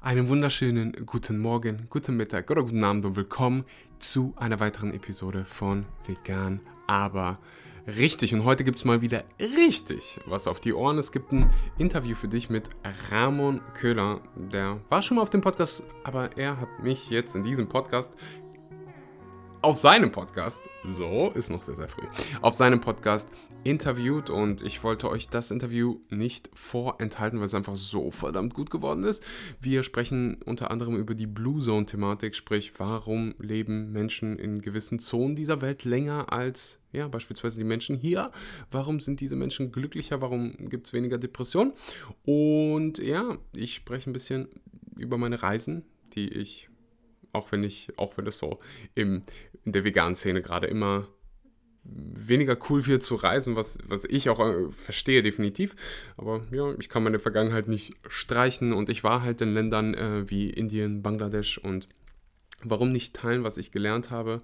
Einen wunderschönen guten Morgen, guten Mittag oder guten Abend und willkommen zu einer weiteren Episode von Vegan, aber richtig. Und heute gibt es mal wieder richtig was auf die Ohren. Es gibt ein Interview für dich mit Ramon Köhler. Der war schon mal auf dem Podcast, aber er hat mich jetzt in diesem Podcast auf seinem Podcast, so ist noch sehr, sehr früh, auf seinem Podcast interviewt und ich wollte euch das Interview nicht vorenthalten, weil es einfach so verdammt gut geworden ist. Wir sprechen unter anderem über die Blue Zone-Thematik, sprich, warum leben Menschen in gewissen Zonen dieser Welt länger als ja, beispielsweise die Menschen hier. Warum sind diese Menschen glücklicher? Warum gibt es weniger Depressionen? Und ja, ich spreche ein bisschen über meine Reisen, die ich auch wenn ich, auch wenn es so im, in der veganen Szene gerade immer weniger cool wird zu reisen, was, was ich auch äh, verstehe definitiv. Aber ja, ich kann meine Vergangenheit nicht streichen und ich war halt in Ländern äh, wie Indien, Bangladesch und warum nicht teilen, was ich gelernt habe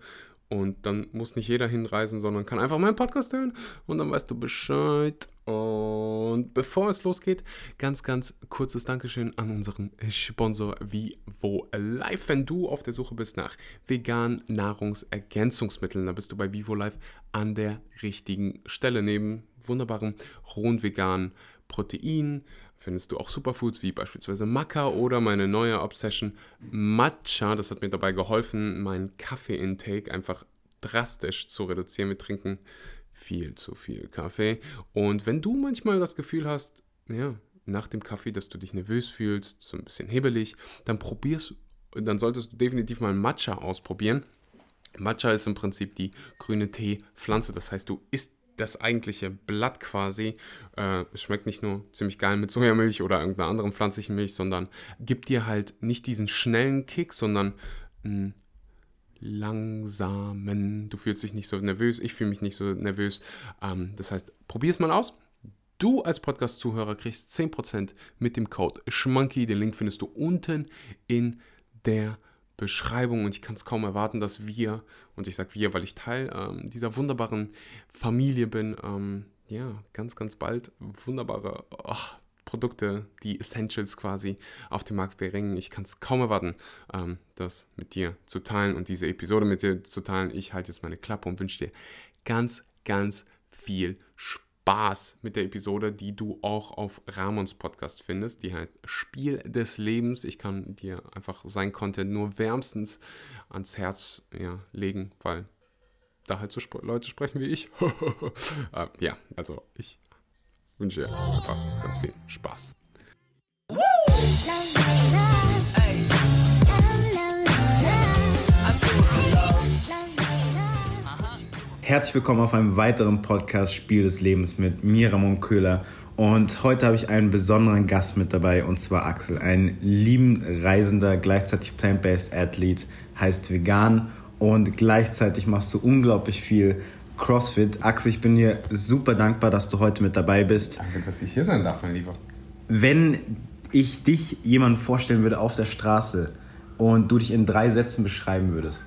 und dann muss nicht jeder hinreisen, sondern kann einfach meinen Podcast hören und dann weißt du Bescheid. Und bevor es losgeht, ganz, ganz kurzes Dankeschön an unseren Sponsor Vivo Life. Wenn du auf der Suche bist nach veganen Nahrungsergänzungsmitteln, dann bist du bei Vivo Life an der richtigen Stelle. Neben wunderbaren rohen veganen Proteinen, findest du auch Superfoods wie beispielsweise Maca oder meine neue Obsession Matcha. Das hat mir dabei geholfen, meinen Kaffee-Intake einfach drastisch zu reduzieren. Wir trinken viel zu viel Kaffee. Und wenn du manchmal das Gefühl hast, ja, nach dem Kaffee, dass du dich nervös fühlst, so ein bisschen hebelig, dann probierst, dann solltest du definitiv mal Matcha ausprobieren. Matcha ist im Prinzip die grüne Teepflanze. Das heißt, du isst das eigentliche Blatt quasi. Äh, es schmeckt nicht nur ziemlich geil mit Sojamilch oder irgendeiner anderen pflanzlichen Milch, sondern gibt dir halt nicht diesen schnellen Kick, sondern einen langsamen. Du fühlst dich nicht so nervös, ich fühle mich nicht so nervös. Ähm, das heißt, probier es mal aus. Du als Podcast-Zuhörer kriegst 10% mit dem Code SCHMANKY. Den Link findest du unten in der Beschreibung und ich kann es kaum erwarten, dass wir, und ich sage wir, weil ich Teil ähm, dieser wunderbaren Familie bin, ähm, ja, ganz, ganz bald wunderbare oh, Produkte, die Essentials quasi auf den Markt bringen. Ich kann es kaum erwarten, ähm, das mit dir zu teilen und diese Episode mit dir zu teilen. Ich halte jetzt meine Klappe und wünsche dir ganz, ganz viel Spaß mit der Episode, die du auch auf Ramons Podcast findest. Die heißt Spiel des Lebens. Ich kann dir einfach sein Content nur wärmstens ans Herz ja, legen, weil da halt so Sp Leute sprechen wie ich. äh, ja, also ich wünsche dir einfach ganz viel Spaß. Herzlich willkommen auf einem weiteren Podcast Spiel des Lebens mit mir, Ramon Köhler. Und heute habe ich einen besonderen Gast mit dabei, und zwar Axel, ein lieben Reisender, gleichzeitig Plant-Based Athlet, heißt vegan und gleichzeitig machst du unglaublich viel CrossFit. Axel, ich bin dir super dankbar, dass du heute mit dabei bist. Danke, dass ich hier sein darf, mein Lieber. Wenn ich dich jemandem vorstellen würde auf der Straße und du dich in drei Sätzen beschreiben würdest,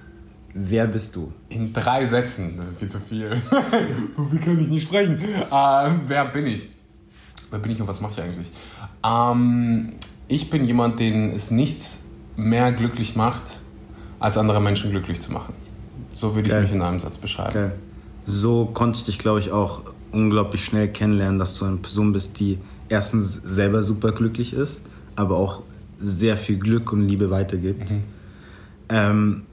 Wer bist du? In drei Sätzen. Das ist viel zu viel. Wie kann ich nicht sprechen? Äh, wer bin ich? Wer bin ich und was mache ich eigentlich? Ähm, ich bin jemand, den es nichts mehr glücklich macht, als andere Menschen glücklich zu machen. So würde ich Geil. mich in einem Satz beschreiben. Geil. So konnte ich dich, glaube ich, auch unglaublich schnell kennenlernen, dass du eine Person bist, die erstens selber super glücklich ist, aber auch sehr viel Glück und Liebe weitergibt. Mhm. Ähm,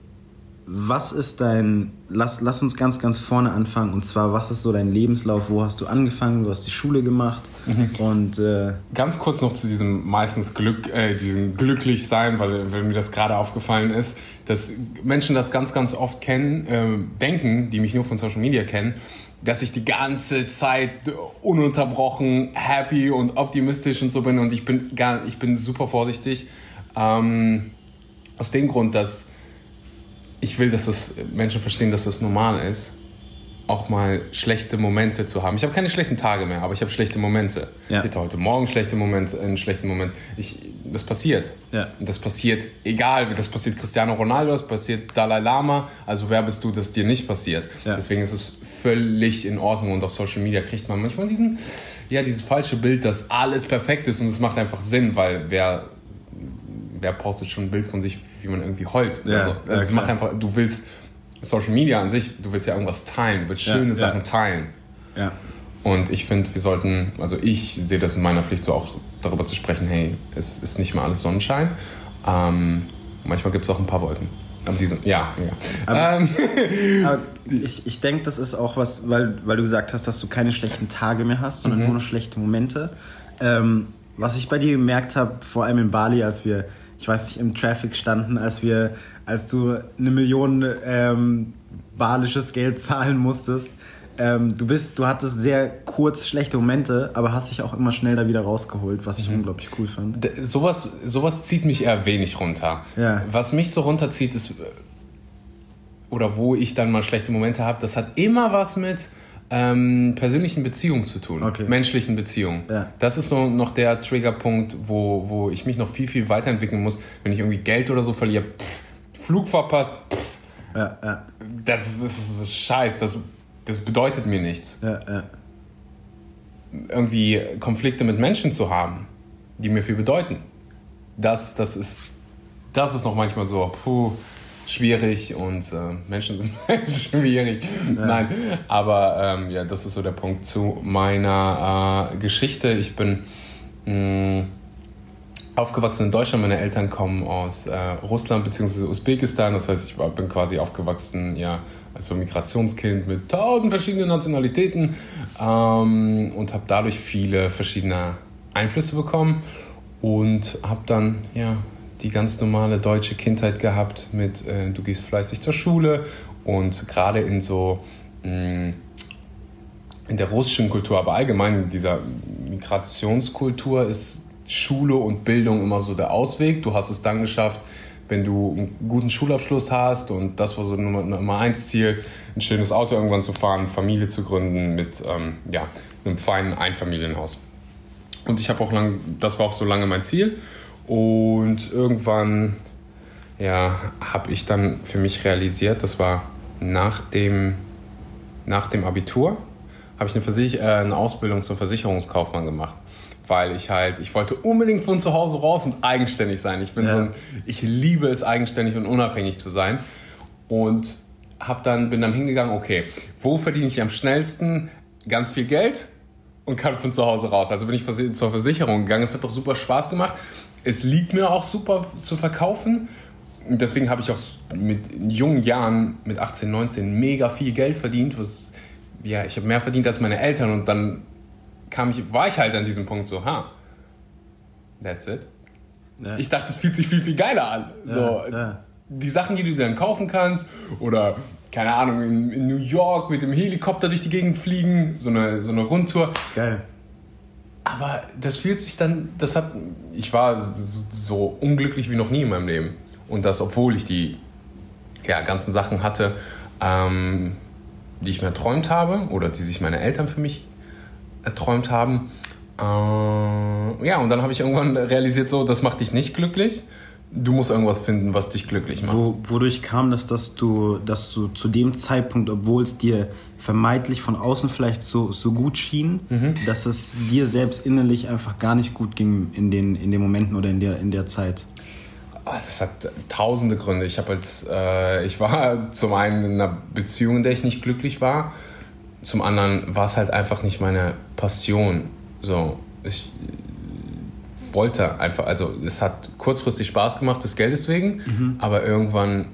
was ist dein, lass, lass uns ganz, ganz vorne anfangen. Und zwar, was ist so dein Lebenslauf? Wo hast du angefangen? Du hast die Schule gemacht. Mhm. Und äh ganz kurz noch zu diesem meistens Glück, äh, diesem glücklich sein, weil, weil mir das gerade aufgefallen ist, dass Menschen das ganz, ganz oft kennen, äh, denken, die mich nur von Social Media kennen, dass ich die ganze Zeit ununterbrochen happy und optimistisch und so bin. Und ich bin gar, ich bin super vorsichtig. Ähm, aus dem Grund, dass ich will, dass das Menschen verstehen, dass das normal ist, auch mal schlechte Momente zu haben. Ich habe keine schlechten Tage mehr, aber ich habe schlechte Momente. Ja. Ich hatte heute Morgen schlechte Momente, einen schlechten Moment. Ich, das passiert. Ja. Und das passiert, egal, das passiert Cristiano Ronaldo, das passiert Dalai Lama. Also wer bist du, dass dir nicht passiert? Ja. Deswegen ist es völlig in Ordnung und auf Social Media kriegt man manchmal diesen, ja, dieses falsche Bild, dass alles perfekt ist und es macht einfach Sinn, weil wer wer postet schon ein Bild von sich, wie man irgendwie heult? Ja, also, ja, also mach klar. einfach, du willst Social Media an sich, du willst ja irgendwas teilen, du willst Ja, schöne ja. Sachen teilen. Ja. Und ich finde, wir sollten, also ich sehe das in meiner Pflicht so auch darüber zu sprechen, hey, es ist nicht mal alles Sonnenschein. Ähm, manchmal gibt es auch ein paar Wolken. Aber diese, ja, ja. ähm, Aber ich, ich denke, das ist auch was, weil, weil du gesagt hast, dass du keine schlechten Tage mehr hast, sondern nur noch schlechte Momente. Ähm, was ich bei dir gemerkt habe, vor allem in Bali, als wir, ich weiß nicht, im Traffic standen, als wir, als du eine Million ähm, balisches Geld zahlen musstest, ähm, du bist, du hattest sehr kurz schlechte Momente, aber hast dich auch immer schnell da wieder rausgeholt, was ich unglaublich cool fand. D- sowas, sowas zieht mich eher wenig runter. Ja. Was mich so runterzieht, ist, äh, oder wo ich dann mal schlechte Momente habe, das hat immer was mit ähm, persönlichen Beziehungen zu tun. Okay. Menschlichen Beziehungen. Ja. Das ist so noch der Triggerpunkt, wo, wo ich mich noch viel, viel weiterentwickeln muss. Wenn ich irgendwie Geld oder so verliere, pff, Flug verpasst, pff, Ja, ja, das ist, das ist Scheiß, das, das bedeutet mir nichts. irgendwie Konflikte mit Menschen zu haben, die mir viel bedeuten. Das, das, ist, das ist noch manchmal so, puh, schwierig und äh, Menschen sind halt schwierig. Nein, aber ähm, ja, das ist so der Punkt zu meiner äh, Geschichte. Ich bin mh, aufgewachsen in Deutschland. Meine Eltern kommen aus äh, Russland bzw. Usbekistan. Das heißt, ich war, bin quasi aufgewachsen ja, als so Migrationskind mit tausend verschiedenen Nationalitäten ähm, und habe dadurch viele verschiedene Einflüsse bekommen und habe dann ja die ganz normale deutsche Kindheit gehabt mit äh, du gehst fleißig zur Schule und gerade in so mh, in der russischen Kultur, aber allgemein in dieser Migrationskultur ist Schule und Bildung immer so der Ausweg. Du hast es dann geschafft, wenn du einen guten Schulabschluss hast und das war so Nummer, Nummer eins Ziel, ein schönes Auto irgendwann zu fahren, Familie zu gründen mit ähm, ja, einem feinen Einfamilienhaus. Und ich habe auch lang, das war auch so lange mein Ziel. Und irgendwann, ja, habe ich dann für mich realisiert, das war nach dem, nach dem Abitur, habe ich eine, Versich äh, eine Ausbildung zum Versicherungskaufmann gemacht. Weil ich halt, ich wollte unbedingt von zu Hause raus und eigenständig sein. Ich bin Ja. so ein, ich liebe es, eigenständig und unabhängig zu sein. Und hab dann, bin dann hingegangen, okay, wo verdiene ich am schnellsten ganz viel Geld und kann von zu Hause raus? Also bin ich zur Versicherung gegangen. Es hat doch super Spaß gemacht. Es liegt mir auch super zu verkaufen. Deswegen habe ich auch mit in jungen Jahren, mit 18, 19, mega viel Geld verdient. Was, ja, ich habe mehr verdient als meine Eltern. Und dann kam ich, war ich halt an diesem Punkt so, ha, that's it. Ja. Ich dachte, es fühlt sich viel, viel geiler an. So, Ja, ja. Die Sachen, die du dir dann kaufen kannst oder, keine Ahnung, in, in New York mit dem Helikopter durch die Gegend fliegen, so eine, so eine Rundtour. Geil. Aber das fühlt sich dann, das hat, ich war so unglücklich wie noch nie in meinem Leben. Und das, obwohl ich die ja, ganzen Sachen hatte, ähm, die ich mir erträumt habe oder die sich meine Eltern für mich erträumt haben. Äh, ja, und dann habe ich irgendwann realisiert, so, das macht dich nicht glücklich. Du musst irgendwas finden, was dich glücklich macht. Wo, wodurch kam das, dass du, dass du zu dem Zeitpunkt, obwohl es dir vermeintlich von außen vielleicht so, so gut schien, dass es dir selbst innerlich einfach gar nicht gut ging in den, in den Momenten oder in der, in der Zeit? Ah, Das hat tausende Gründe. Ich habe als äh, ich war zum einen in einer Beziehung, in der ich nicht glücklich war. Zum anderen war es halt einfach nicht meine Passion. So, ich wollte einfach, also es hat kurzfristig Spaß gemacht des Geldes wegen, aber irgendwann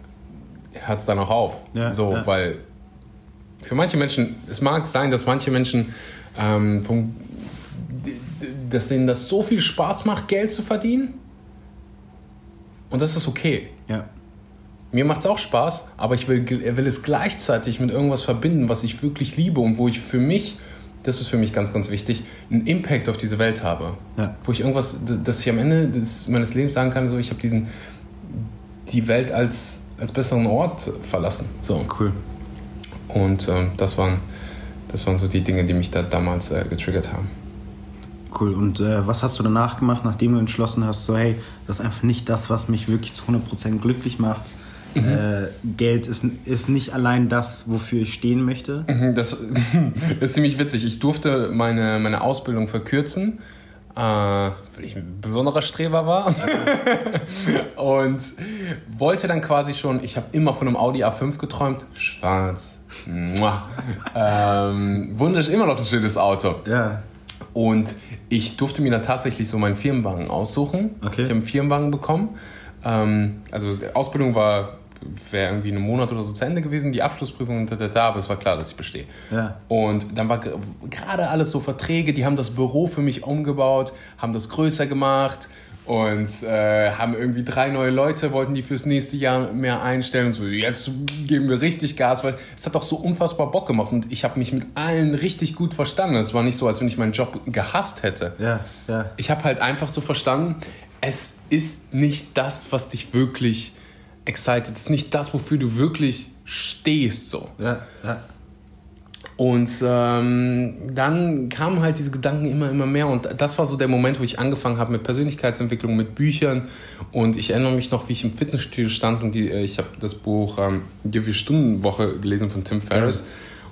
hört es dann auch auf. Ja, so, ja. weil für manche Menschen, es mag sein, dass manche Menschen ähm, vom, dass denen das so viel Spaß macht, Geld zu verdienen. Und das ist okay. Ja. Mir macht es auch Spaß, aber ich will, will es gleichzeitig mit irgendwas verbinden, was ich wirklich liebe und wo ich für mich, das ist für mich ganz, ganz wichtig, einen Impact auf diese Welt habe. Ja. Wo ich irgendwas, dass ich am Ende des, meines Lebens sagen kann, so ich habe diesen die Welt als, als besseren Ort verlassen. So. Cool. Und ähm, das, waren, das waren so die Dinge, die mich da damals äh, getriggert haben. Cool. Und äh, was hast du danach gemacht, nachdem du entschlossen hast, so hey, das ist einfach nicht das, was mich wirklich zu 100% glücklich macht. Äh, Geld ist, ist nicht allein das, wofür ich stehen möchte. Das ist ziemlich witzig. Ich durfte meine, meine Ausbildung verkürzen, äh, weil ich ein besonderer Streber war. und wollte dann quasi schon, ich habe immer von einem Audi A5 geträumt, schwarz. ähm, wundersch, immer noch ein schönes Auto. Ja. Und ich durfte mir dann tatsächlich so meinen Firmenwagen aussuchen. Okay. Ich habe einen Firmenwagen bekommen. Ähm, also die Ausbildung war wäre irgendwie einen Monat oder so zu Ende gewesen, die Abschlussprüfung und da, da, da, aber es war klar, dass ich bestehe. Ja. Und dann war ge- gerade alles so Verträge, die haben das Büro für mich umgebaut, haben das größer gemacht und äh, haben irgendwie drei neue Leute, wollten die fürs nächste Jahr mehr einstellen und so, jetzt geben wir richtig Gas, weil es hat auch so unfassbar Bock gemacht und ich habe mich mit allen richtig gut verstanden. Es war nicht so, als wenn ich meinen Job gehasst hätte. Ja, ja. Ich habe halt einfach so verstanden, es ist nicht das, was dich wirklich excited, es ist nicht das, wofür du wirklich stehst so. Ja, ja. Und ähm, dann kamen halt diese Gedanken immer, immer mehr. Und das war so der Moment, wo ich angefangen habe mit Persönlichkeitsentwicklung, mit Büchern. Und ich erinnere mich noch, wie ich im Fitnessstudio stand und die, äh, ich habe das Buch ähm, Die Vier-Stunden-Woche gelesen von Tim Ferriss.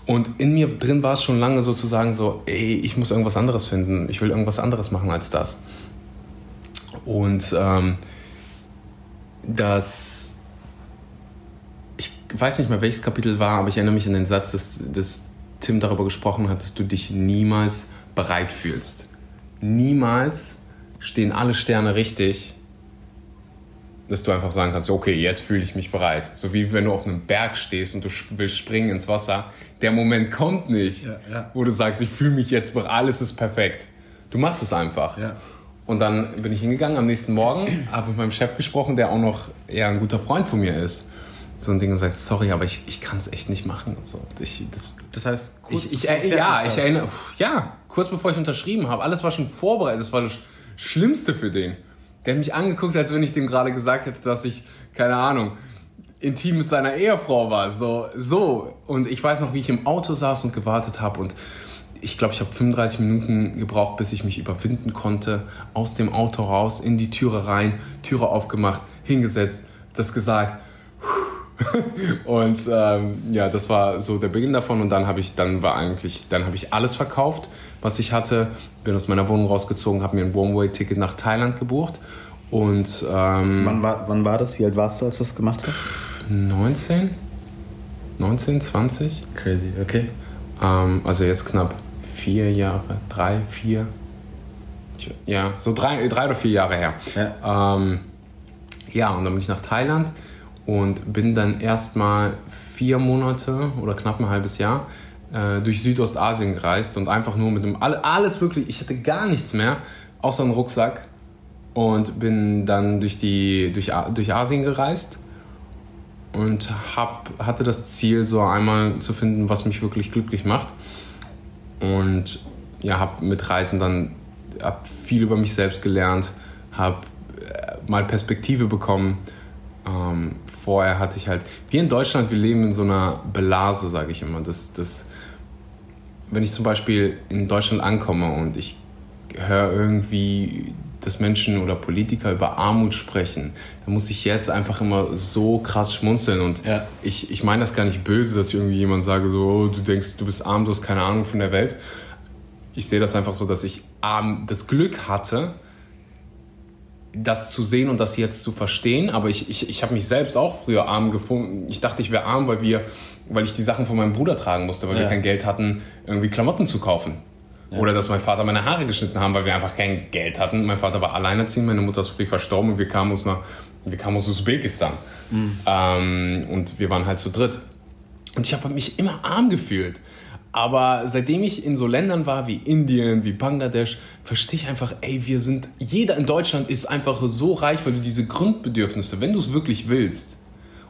Und in mir drin war es schon lange sozusagen so, ey, ich muss irgendwas anderes finden. Ich will irgendwas anderes machen als das. Und ähm, das, weiß nicht mehr, welches Kapitel war, aber ich erinnere mich an den Satz, dass, dass Tim darüber gesprochen hat, dass du dich niemals bereit fühlst. Niemals stehen alle Sterne richtig, dass du einfach sagen kannst, okay, jetzt fühle ich mich bereit. So wie wenn du auf einem Berg stehst und du willst springen ins Wasser. Der Moment kommt nicht, Ja, ja. wo du sagst, ich fühle mich jetzt bereit, alles ist perfekt. Du machst es einfach. Ja. Und dann bin ich hingegangen am nächsten Morgen, habe mit meinem Chef gesprochen, der auch noch eher ein guter Freund von mir ist. So ein Ding und sagt, sorry, aber ich, ich kann es echt nicht machen. Und so. ich, das, Das heißt, ich, ich, bevor äh, ja, ich erinnere, pf, ja, kurz bevor ich unterschrieben habe, alles war schon vorbereitet. Das war das Schlimmste für den. Der hat mich angeguckt, als wenn ich dem gerade gesagt hätte, dass ich, keine Ahnung, intim mit seiner Ehefrau war. So, so. Und ich weiß noch, wie ich im Auto saß und gewartet habe und ich glaube, ich habe 35 Minuten gebraucht, bis ich mich überwinden konnte. Aus dem Auto raus, in die Türe rein, Türe aufgemacht, hingesetzt, das gesagt. Und ähm, ja, das war so der Beginn davon. Und dann habe ich, dann war eigentlich, dann habe ich alles verkauft, was ich hatte. Bin aus meiner Wohnung rausgezogen, habe mir ein One-Way-Ticket nach Thailand gebucht. Und ähm, Wann war, wann war das? Wie alt warst du, als du das gemacht hast? 19? 19, 20? Crazy, okay. Ähm, also jetzt knapp vier Jahre, drei, vier. Ja, so drei, drei oder vier Jahre her. Ja. Ähm, ja, und dann bin ich nach Thailand und bin dann erstmal vier Monate oder knapp ein halbes Jahr äh, durch Südostasien gereist und einfach nur mit dem, alle- alles wirklich, ich hatte gar nichts mehr, außer einen Rucksack und bin dann durch, die, durch, durch Asien gereist und hab, hatte das Ziel, so einmal zu finden, was mich wirklich glücklich macht. Und ja, habe mit Reisen dann hab viel über mich selbst gelernt, habe mal Perspektive bekommen. Ähm, vorher hatte ich halt, wir in Deutschland, wir leben in so einer Blase, sage ich immer. Das, das, wenn ich zum Beispiel in Deutschland ankomme und ich höre irgendwie, dass Menschen oder Politiker über Armut sprechen, dann muss ich jetzt einfach immer so krass schmunzeln. Und Ja. ich, ich meine das gar nicht böse, dass ich irgendwie jemand sage, so, oh, du denkst, du bist arm, du hast keine Ahnung von der Welt. Ich sehe das einfach so, dass ich arm, das Glück hatte, das zu sehen und das jetzt zu verstehen. Aber ich, ich, ich habe mich selbst auch früher arm gefunden. Ich dachte, ich wäre arm, weil, wir, weil ich die Sachen von meinem Bruder tragen musste, weil wir Ja. kein Geld hatten, irgendwie Klamotten zu kaufen. Oder dass mein Vater meine Haare geschnitten haben, weil wir einfach kein Geld hatten. Mein Vater war alleinerziehend, meine Mutter ist früh verstorben und wir kamen aus, einer, wir kamen aus Usbekistan. Ähm, und wir waren halt zu dritt. Und ich habe mich immer arm gefühlt. Aber seitdem ich in so Ländern war wie Indien, wie Bangladesch, verstehe ich einfach, ey, wir sind, jeder in Deutschland ist einfach so reich, weil du diese Grundbedürfnisse, wenn du es wirklich willst,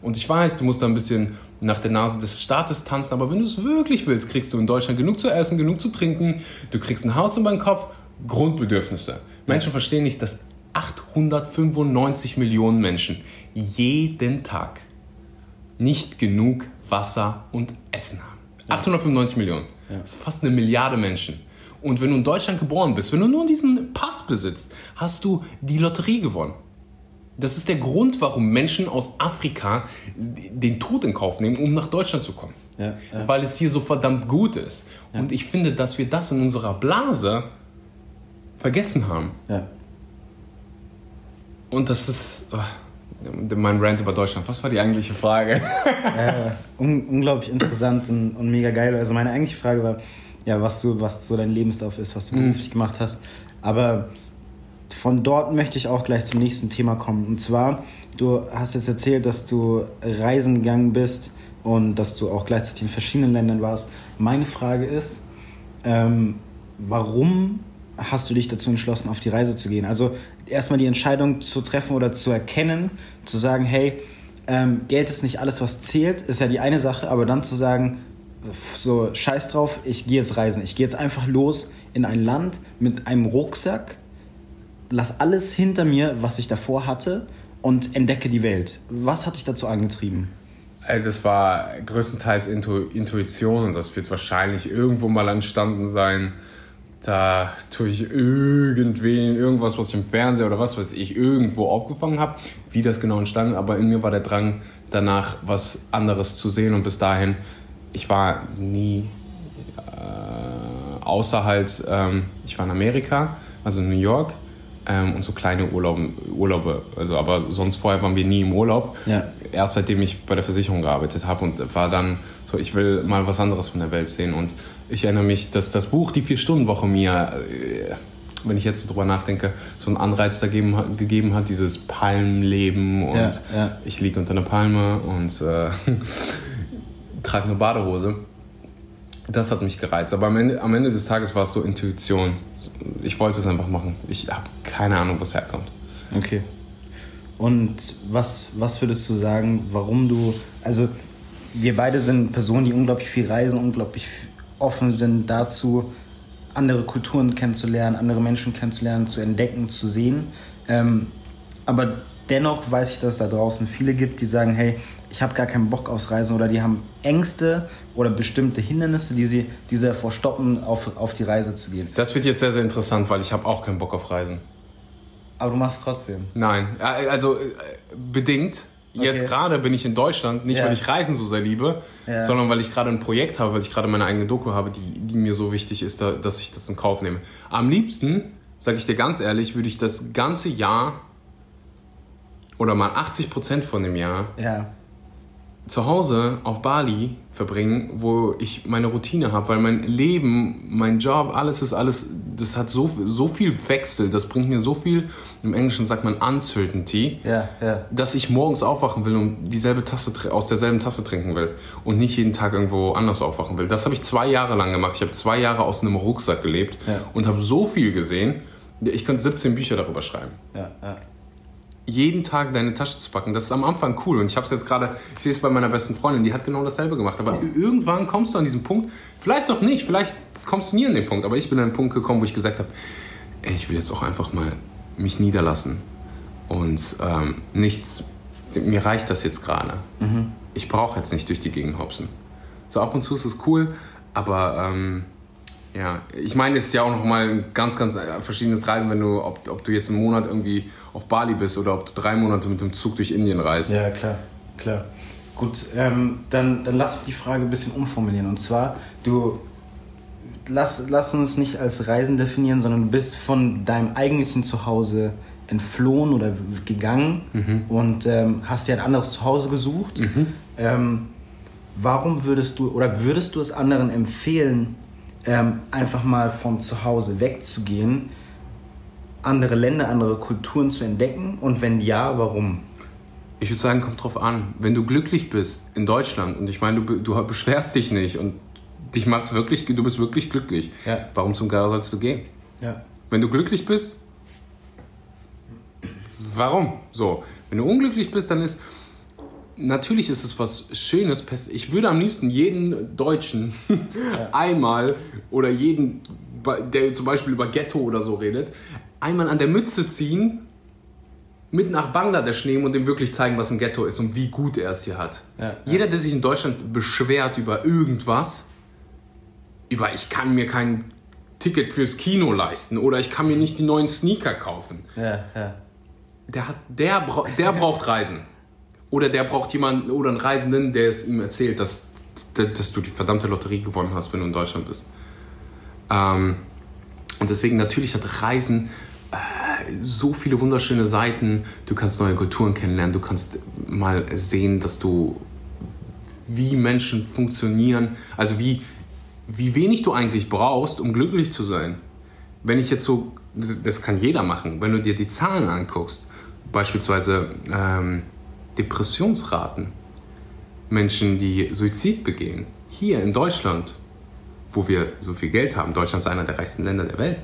und ich weiß, du musst da ein bisschen nach der Nase des Staates tanzen, aber wenn du es wirklich willst, kriegst du in Deutschland genug zu essen, genug zu trinken, du kriegst ein Haus über den Kopf, Grundbedürfnisse. Menschen verstehen nicht, dass 895 Millionen Menschen jeden Tag nicht genug Wasser und Essen haben. 895 Millionen. Das ist fast eine Milliarde Menschen. Und wenn du in Deutschland geboren bist, wenn du nur diesen Pass besitzt, hast du die Lotterie gewonnen. Das ist der Grund, warum Menschen aus Afrika den Tod in Kauf nehmen, um nach Deutschland zu kommen. Ja, ja. Weil es hier so verdammt gut ist. Und ich finde, dass wir das in unserer Blase vergessen haben. Ja. Und das ist oh, mein Rant über Deutschland. Was war die eigentliche Frage? äh, un unglaublich interessant und, und, mega geil. Also meine eigentliche Frage war, ja, was du, was so dein Lebenslauf ist, was du mhm. beruflich gemacht hast. Aber von dort möchte ich auch gleich zum nächsten Thema kommen. Und zwar, du hast jetzt erzählt, dass du reisen gegangen bist und dass du auch gleichzeitig in verschiedenen Ländern warst. Meine Frage ist, ähm, warum hast du dich dazu entschlossen, auf die Reise zu gehen? Also erstmal die Entscheidung zu treffen oder zu erkennen, zu sagen, hey, ähm, Geld ist nicht alles, was zählt, ist ja die eine Sache, aber dann zu sagen, so scheiß drauf, ich gehe jetzt reisen. Ich gehe jetzt einfach los in ein Land mit einem Rucksack, lass alles hinter mir, was ich davor hatte und entdecke die Welt. Was hat dich dazu angetrieben? Das war größtenteils Intu Intuition und das wird wahrscheinlich irgendwo mal entstanden sein da tue ich irgendwen, irgendwas, was ich im Fernseher oder was weiß ich, irgendwo aufgefangen habe, wie das genau entstanden, aber in mir war der Drang danach, was anderes zu sehen. Und bis dahin, ich war nie äh, außer halt, ähm, ich war in Amerika, also in New York ähm, und so kleine Urlaube, Urlaube, also aber sonst vorher waren wir nie im Urlaub, ja. erst seitdem ich bei der Versicherung gearbeitet habe und war dann so, ich will mal was anderes von der Welt sehen und ich erinnere mich, dass das Buch Die Vier-Stunden-Woche mir, äh, wenn ich jetzt drüber nachdenke, so einen Anreiz dagegen, gegeben hat, dieses Palmleben und ja, ja. ich liege unter einer Palme und äh, trage eine Badehose. Das hat mich gereizt. Aber am Ende, am Ende des Tages war es so Intuition. Ich wollte es einfach machen. Ich habe keine Ahnung, wo es herkommt. Okay. Und was, was würdest du sagen, warum du, also wir beide sind Personen, die unglaublich viel reisen, unglaublich offen sind dazu, andere Kulturen kennenzulernen, andere Menschen kennenzulernen, zu entdecken, zu sehen. Ähm, aber dennoch weiß ich, dass es da draußen viele gibt, die sagen, hey, ich habe gar keinen Bock aufs Reisen oder die haben Ängste oder bestimmte Hindernisse, die sie, die sie davor stoppen, auf, auf die Reise zu gehen. Das wird jetzt sehr, sehr interessant, weil ich habe auch keinen Bock auf Reisen. Aber du machst es trotzdem. Nein, also äh, bedingt. Jetzt okay. gerade bin ich in Deutschland, nicht ja. weil ich Reisen so sehr liebe, ja. sondern weil ich gerade ein Projekt habe, weil ich gerade meine eigene Doku habe, die, die mir so wichtig ist, da, dass ich das in Kauf nehme. Am liebsten, sage ich dir ganz ehrlich, würde ich das ganze Jahr oder mal 80 Prozent von dem Jahr ja zu Hause auf Bali verbringen, wo ich meine Routine habe, weil mein Leben, mein Job, alles ist alles, das hat so, so viel Wechsel, das bringt mir so viel, im Englischen sagt man Uncertainty, ja, ja. dass ich morgens aufwachen will und dieselbe Tasse, aus derselben Tasse trinken will und nicht jeden Tag irgendwo anders aufwachen will. Das habe ich zwei Jahre lang gemacht. Ich habe zwei Jahre aus einem Rucksack gelebt ja. und habe so viel gesehen, ich könnte 17 Bücher darüber schreiben. Ja, ja jeden Tag deine Tasche zu packen. Das ist am Anfang cool. Und ich habe es jetzt gerade, ich sehe es bei meiner besten Freundin, die hat genau dasselbe gemacht. Aber irgendwann kommst du an diesen Punkt, vielleicht doch nicht, vielleicht kommst du nie an den Punkt. Aber ich bin an den Punkt gekommen, wo ich gesagt habe, ey, ich will jetzt auch einfach mal mich niederlassen. Und ähm, nichts, mir reicht das jetzt gerade. Mhm. Ich brauche jetzt nicht durch die Gegend hopsen. So ab und zu ist es cool, aber ähm, ja, ich meine, es ist ja auch noch mal ein ganz, ganz äh, verschiedenes Reisen, wenn du, ob, ob du jetzt einen Monat irgendwie auf Bali bist oder ob du drei Monate mit dem Zug durch Indien reist. Ja, klar, klar. Gut, ähm, dann, dann lass mich die Frage ein bisschen umformulieren. Und zwar, du lass, lass uns nicht als Reisen definieren, sondern du bist von deinem eigentlichen Zuhause entflohen oder gegangen mhm. und ähm, hast dir ein anderes Zuhause gesucht. Mhm. Ähm, warum würdest du oder würdest du es anderen empfehlen, ähm, einfach mal von zu Hause wegzugehen, andere Länder, andere Kulturen zu entdecken? Und wenn ja, warum? Ich würde sagen, kommt drauf an. Wenn du glücklich bist in Deutschland und ich meine, du, du beschwerst dich nicht und dich macht's wirklich, du bist wirklich glücklich. Ja. Warum zum Geier sollst du gehen? Ja. Wenn du glücklich bist, warum? So. Wenn du unglücklich bist, dann ist natürlich ist es was Schönes. Ich würde am liebsten jeden Deutschen ja. einmal oder jeden, der zum Beispiel über Ghetto oder so redet, einmal an der Mütze ziehen, mit nach Bangladesch nehmen und ihm wirklich zeigen, was ein Ghetto ist und wie gut er es hier hat. Ja. Jeder, der sich in Deutschland beschwert über irgendwas, über ich kann mir kein Ticket fürs Kino leisten oder ich kann mir nicht die neuen Sneaker kaufen, der, hat, der, der braucht Reisen. Oder der braucht jemanden oder einen Reisenden, der es ihm erzählt, dass, dass du die verdammte Lotterie gewonnen hast, wenn du in Deutschland bist. Ähm, Und deswegen natürlich hat Reisen äh, so viele wunderschöne Seiten. Du kannst neue Kulturen kennenlernen, du kannst mal sehen, dass du wie Menschen funktionieren, also wie, wie wenig du eigentlich brauchst, um glücklich zu sein. Wenn ich jetzt so, das kann jeder machen, wenn du dir die Zahlen anguckst, beispielsweise ähm, Depressionsraten, Menschen, die Suizid begehen, hier in Deutschland, wo wir so viel Geld haben, Deutschland ist einer der reichsten Länder der Welt.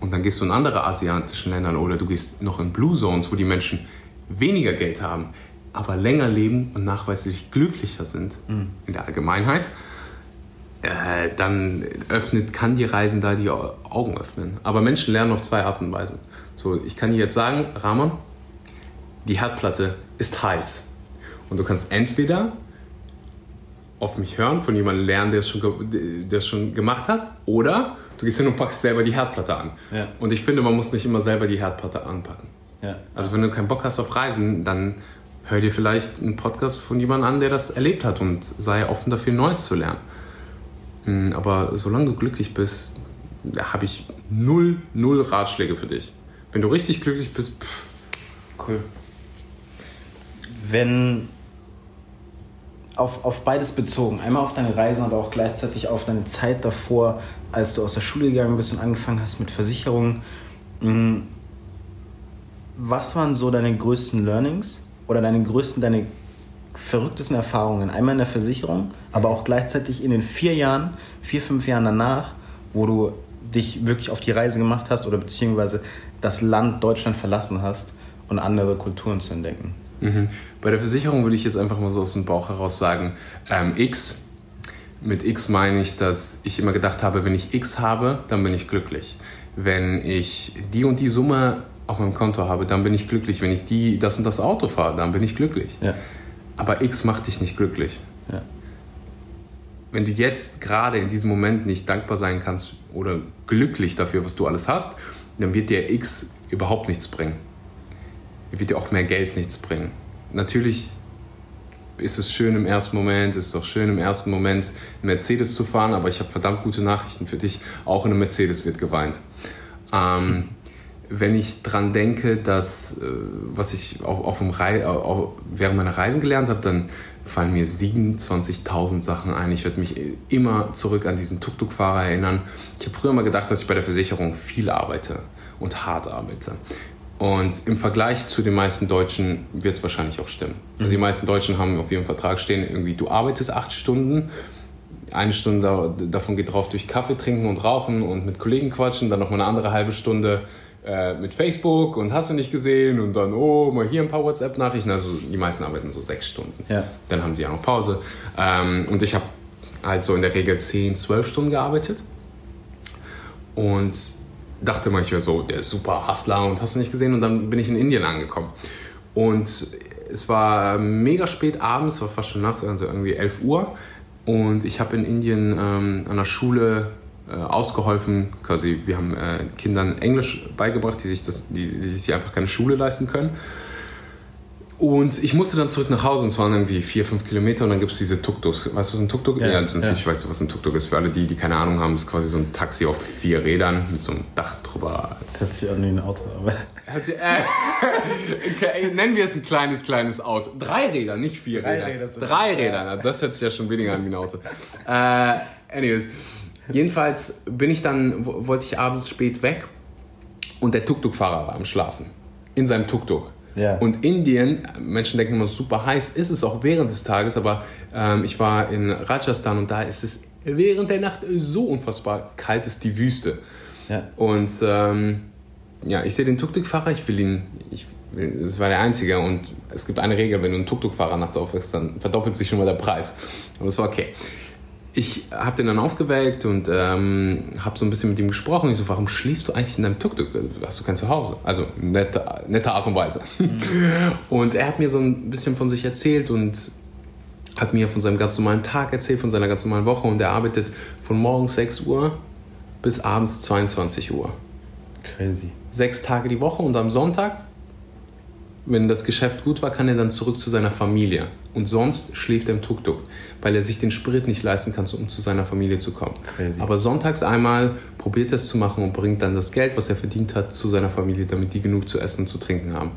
Und dann gehst du in andere asiatische Länder oder du gehst noch in Blue Zones, wo die Menschen weniger Geld haben, aber länger leben und nachweislich glücklicher sind mhm. in der Allgemeinheit, äh, dann öffnet, kann die Reisen da die Augen öffnen. Aber Menschen lernen auf zwei Arten und Weisen. So, ich kann dir jetzt sagen, Ramon, die Herdplatte ist heiß. Und du kannst entweder auf mich hören, von jemandem lernen, der es schon, der es schon gemacht hat, oder du gehst hin und packst selber die Herdplatte an. Ja. Und ich finde, man muss nicht immer selber die Herdplatte anpacken. Ja. Also wenn du keinen Bock hast auf Reisen, dann hör dir vielleicht einen Podcast von jemandem an, der das erlebt hat und sei offen dafür, Neues zu lernen. Hm, aber solange du glücklich bist, habe ich null, null Ratschläge für dich. Wenn du richtig glücklich bist, pff. Cool. Wenn auf, auf beides bezogen, einmal auf deine Reisen, aber auch gleichzeitig auf deine Zeit davor, als du aus der Schule gegangen bist und angefangen hast mit Versicherungen. Hm, was waren so deine größten Learnings oder deine größten, deine verrücktesten Erfahrungen? Einmal in der Versicherung, aber auch gleichzeitig in den vier Jahren, vier, fünf Jahren danach, wo du dich wirklich auf die Reise gemacht hast oder beziehungsweise das Land Deutschland verlassen hast und andere Kulturen zu entdecken. Mhm. Bei der Versicherung würde ich jetzt einfach mal so aus dem Bauch heraus sagen, ähm, X. Mit X meine ich, dass ich immer gedacht habe, wenn ich X habe, dann bin ich glücklich. Wenn ich die und die Summe auf meinem Konto habe, dann bin ich glücklich. Wenn ich die, das und das Auto fahre, dann bin ich glücklich. Ja. Aber X macht dich nicht glücklich. Ja. Wenn du jetzt gerade in diesem Moment nicht dankbar sein kannst oder glücklich dafür, was du alles hast, dann wird dir X überhaupt nichts bringen. Wird dir auch mehr Geld nichts bringen. Natürlich ist es schön im ersten Moment, ist es auch schön im ersten Moment, einen Mercedes zu fahren, aber ich habe verdammt gute Nachrichten für dich. Auch in einem Mercedes wird geweint. Ähm, wenn ich dran denke, dass äh, was ich auf, auf dem Rei auf, während meiner Reisen gelernt habe, dann fallen mir 27.000 Sachen ein. Ich werde mich immer zurück an diesen Tuk-Tuk-Fahrer erinnern. Ich habe früher mal gedacht, dass ich bei der Versicherung viel arbeite und hart arbeite. Und im Vergleich zu den meisten Deutschen wird es wahrscheinlich auch stimmen. Also die mhm. meisten Deutschen haben auf ihrem Vertrag stehen, irgendwie du arbeitest acht Stunden, eine Stunde davon geht drauf durch Kaffee trinken und rauchen und mit Kollegen quatschen, dann noch mal eine andere halbe Stunde äh, mit Facebook und hast du nicht gesehen und dann, oh, mal hier ein paar WhatsApp-Nachrichten. Also die meisten arbeiten so sechs Stunden. Ja. Dann haben die ja noch Pause. Ähm, und ich habe halt so in der Regel zehn, zwölf Stunden gearbeitet. Und dachte mal, ich wäre so der super Hustler und hast du nicht gesehen. Und dann bin ich in Indien angekommen. Und es war mega spät abends, war fast schon nachts, also irgendwie 11 Uhr. Und ich habe in Indien ähm, an der Schule äh, ausgeholfen. Quasi, wir haben äh, Kindern Englisch beigebracht, die sich, das, die, die sich einfach keine Schule leisten können. Und ich musste dann zurück nach Hause und es waren irgendwie vier, fünf Kilometer und dann gibt es diese Tuk-Tuk. Weißt du, was ein Tuk-Tuk ist? Ja, ja, natürlich ja. weißt du, was ein Tuk-Tuk ist. Für alle, die, die keine Ahnung haben, ist quasi so ein Taxi auf vier Rädern mit so einem Dach drüber. Das hört sich an wie ein Auto, aber. Sich, äh, okay, nennen wir es ein kleines, kleines Auto. Drei Räder, nicht vier Drei Räder. Räder Drei Räder, das hört sich ja schon weniger an wie ein Auto. Äh, anyways. Jedenfalls bin ich dann, wollte ich abends spät weg und der Tuk-Tuk-Fahrer war am Schlafen. In seinem Tuk-Tuk. Ja. Und Indien, Menschen denken immer super heiß, ist es auch während des Tages, aber ähm, ich war in Rajasthan und da ist es während der Nacht so unfassbar kalt, ist die Wüste. Ja. Und ähm, ja, ich sehe den Tuk-Tuk-Fahrer, ich will ihn, ich, das war der Einzige und es gibt eine Regel, wenn du einen Tuk-Tuk-Fahrer nachts aufwächst, dann verdoppelt sich schon mal der Preis. Und das war okay ich habe den dann aufgeweckt und ähm, habe so ein bisschen mit ihm gesprochen. Ich so, warum schläfst du eigentlich in deinem Tuk-Tuk? Hast du kein Zuhause? Also nette, nette Art und Weise. Mhm. Und er hat mir so ein bisschen von sich erzählt und hat mir von seinem ganz normalen Tag erzählt, von seiner ganz normalen Woche. Und er arbeitet von morgens 6 Uhr bis abends 22 Uhr. Crazy. Sechs Tage die Woche und am Sonntag Wenn das Geschäft gut war, kann er dann zurück zu seiner Familie. Und sonst schläft er im Tuk-Tuk, weil er sich den Sprit nicht leisten kann, um zu seiner Familie zu kommen. Crazy. Aber sonntags einmal probiert er es zu machen und bringt dann das Geld, was er verdient hat, zu seiner Familie, damit die genug zu essen und zu trinken haben.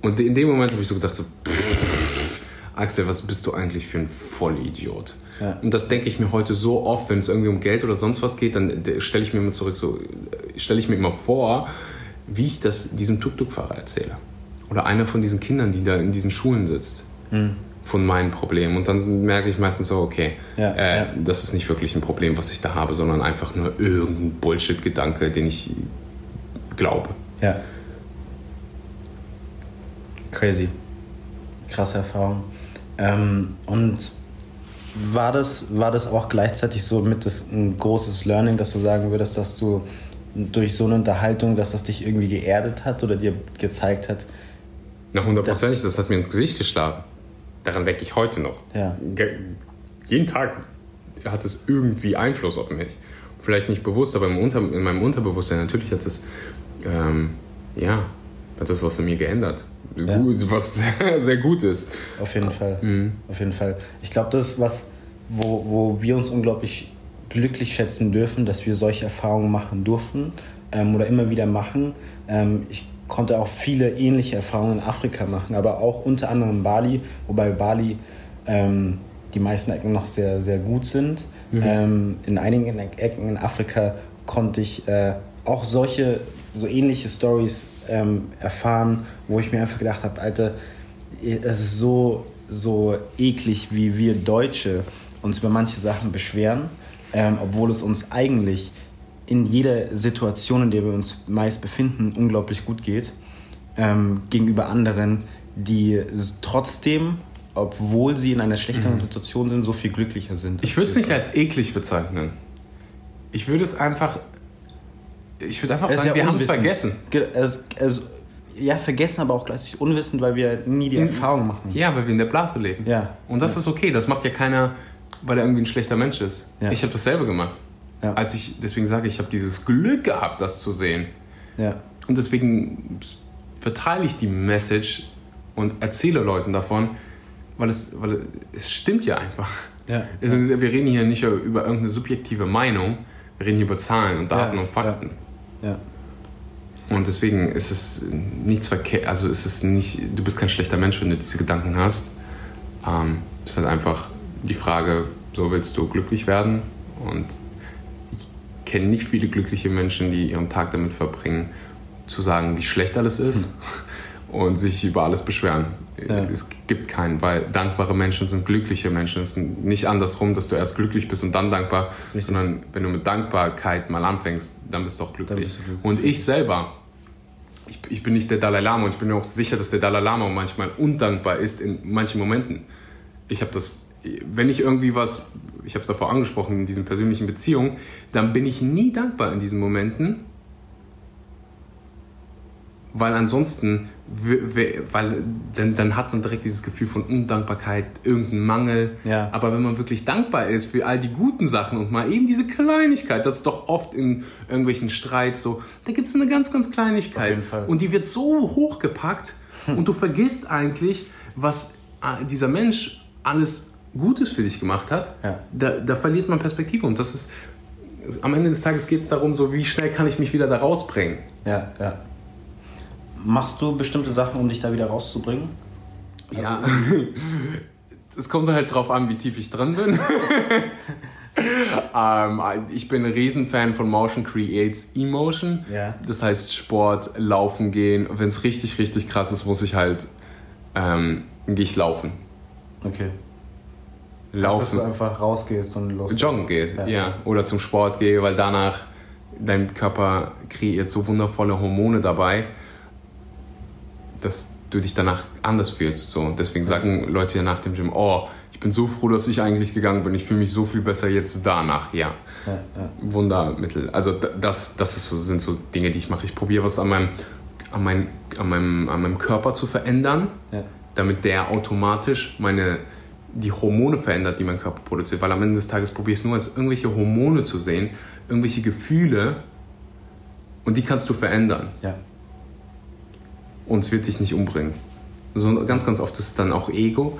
Und in dem Moment habe ich so gedacht, so, pff, Axel, was bist du eigentlich für ein Vollidiot? Ja. Und das denke ich mir heute so oft, wenn es irgendwie um Geld oder sonst was geht, dann stelle ich mir immer zurück, so stelle ich mir immer vor, wie ich das diesem Tuk-Tuk-Fahrer erzähle. Oder einer von diesen Kindern, die da in diesen Schulen sitzt, von meinen Problemen. Und dann merke ich meistens so, okay, Ja, äh, ja. das ist nicht wirklich ein Problem, was ich da habe, sondern einfach nur irgendein Bullshit-Gedanke, den ich glaube. Ja. Crazy. Krasse Erfahrung. Ähm, und war das, war das auch gleichzeitig so mit das, ein großes Learning, dass du sagen würdest, dass du durch so eine Unterhaltung, dass das dich irgendwie geerdet hat oder dir gezeigt hat, Na, hundertprozentig, das hat mir ins Gesicht geschlagen. Daran denke ich heute noch. Ja. Jeden Tag hat es irgendwie Einfluss auf mich. Vielleicht nicht bewusst, aber im Unter in meinem Unterbewusstsein natürlich hat es, ähm, ja, hat es was in mir geändert. Ja. Was sehr, sehr gut ist. Auf jeden Fall. Auf jeden Fall. Ich glaube, das ist was, wo, wo wir uns unglaublich glücklich schätzen dürfen, dass wir solche Erfahrungen machen durften ähm, oder immer wieder machen. Ähm, ich konnte auch viele ähnliche Erfahrungen in Afrika machen, aber auch unter anderem Bali, wobei Bali ähm, die meisten Ecken noch sehr, sehr gut sind. Ähm, in einigen Ecken in Afrika konnte ich äh, auch solche, so ähnliche Stories ähm, erfahren, wo ich mir einfach gedacht habe, Alter, es ist so, so eklig, wie wir Deutsche uns über manche Sachen beschweren, ähm, obwohl es uns eigentlich in jeder Situation, in der wir uns meist befinden, unglaublich gut geht, ähm, gegenüber anderen, die trotzdem, obwohl sie in einer schlechteren Situation sind, so viel glücklicher sind. Ich würde es nicht als eklig bezeichnen. Ich würde es einfach. Ich würde einfach Es sagen, ja wir haben es vergessen. Ge- Es, es, ja, vergessen, aber auch gleichzeitig unwissend, weil wir nie die Erfahrung machen. Ja, weil wir in der Blase leben. Ja. Und das ist okay. Das macht ja keiner, weil er irgendwie ein schlechter Mensch ist. Ja. Ich habe dasselbe gemacht. Ja. Als ich, deswegen sage ich, ich habe dieses Glück gehabt, das zu sehen. Ja. Und deswegen verteile ich die Message und erzähle Leuten davon, weil es, weil es stimmt ja einfach. Ja. Es wir reden hier nicht über irgendeine subjektive Meinung, wir reden hier über Zahlen und Daten und Fakten. Ja. Und deswegen ist es nichts verkehrt, also ist es nicht, du bist kein schlechter Mensch, wenn du diese Gedanken hast. Ähm, es ist halt einfach die Frage, so willst du glücklich werden? Und kenne nicht viele glückliche Menschen, die ihren Tag damit verbringen, zu sagen, wie schlecht alles ist und sich über alles beschweren. Ja. Es gibt keinen, weil dankbare Menschen sind glückliche Menschen. Es ist nicht andersrum, dass du erst glücklich bist und dann dankbar, Richtig. sondern wenn du mit Dankbarkeit mal anfängst, dann bist du auch glücklich. bist du glücklich. Und ich selber, ich, ich bin nicht der Dalai Lama und ich bin mir auch sicher, dass der Dalai Lama manchmal undankbar ist in manchen Momenten. Ich habe das, wenn ich irgendwie was, ich habe es davor angesprochen, in diesen persönlichen Beziehungen, dann bin ich nie dankbar in diesen Momenten, weil ansonsten, weil dann, dann hat man direkt dieses Gefühl von Undankbarkeit, irgendein Mangel. Ja. Aber wenn man wirklich dankbar ist für all die guten Sachen und mal eben diese Kleinigkeit, das ist doch oft in irgendwelchen Streits so, da gibt es eine ganz, ganz Kleinigkeit. Auf jeden Fall. Und die wird so hochgepackt und du vergisst eigentlich, was äh, dieser Mensch alles Gutes für dich gemacht hat. Ja. Da, da verliert man Perspektive und das ist, am Ende des Tages geht es darum, so wie schnell kann ich mich wieder da rausbringen. Ja, ja. Machst du bestimmte Sachen, um dich da wieder rauszubringen? Ja, es kommt halt drauf an, wie tief ich drin bin. ähm, ich bin ein Riesenfan von Motion Creates Emotion. Ja. Das heißt Sport, Laufen gehen. Wenn es richtig, richtig krass ist, muss ich halt, ähm, gehe ich laufen. Okay. Dass du Laufen, einfach rausgehst und los. joggen gehe, ja. Ja. Oder zum Sport gehe, weil danach dein Körper kreiert so wundervolle Hormone dabei, dass du dich danach anders fühlst. So. Deswegen sagen Leute ja nach dem Gym, oh, ich bin so froh, dass ich eigentlich gegangen bin. Ich fühle mich so viel besser jetzt danach. Ja, Ja, ja. Wundermittel. Also das, das ist so, sind so Dinge, die ich mache. Ich probiere was an meinem, an, mein, an, meinem, an meinem Körper zu verändern, Ja. damit der automatisch meine, die Hormone verändert, die mein Körper produziert. Weil am Ende des Tages probiere ich es nur als irgendwelche Hormone zu sehen, irgendwelche Gefühle und die kannst du verändern. ja. und es wird dich nicht umbringen. So ganz, ganz oft ist es dann auch Ego.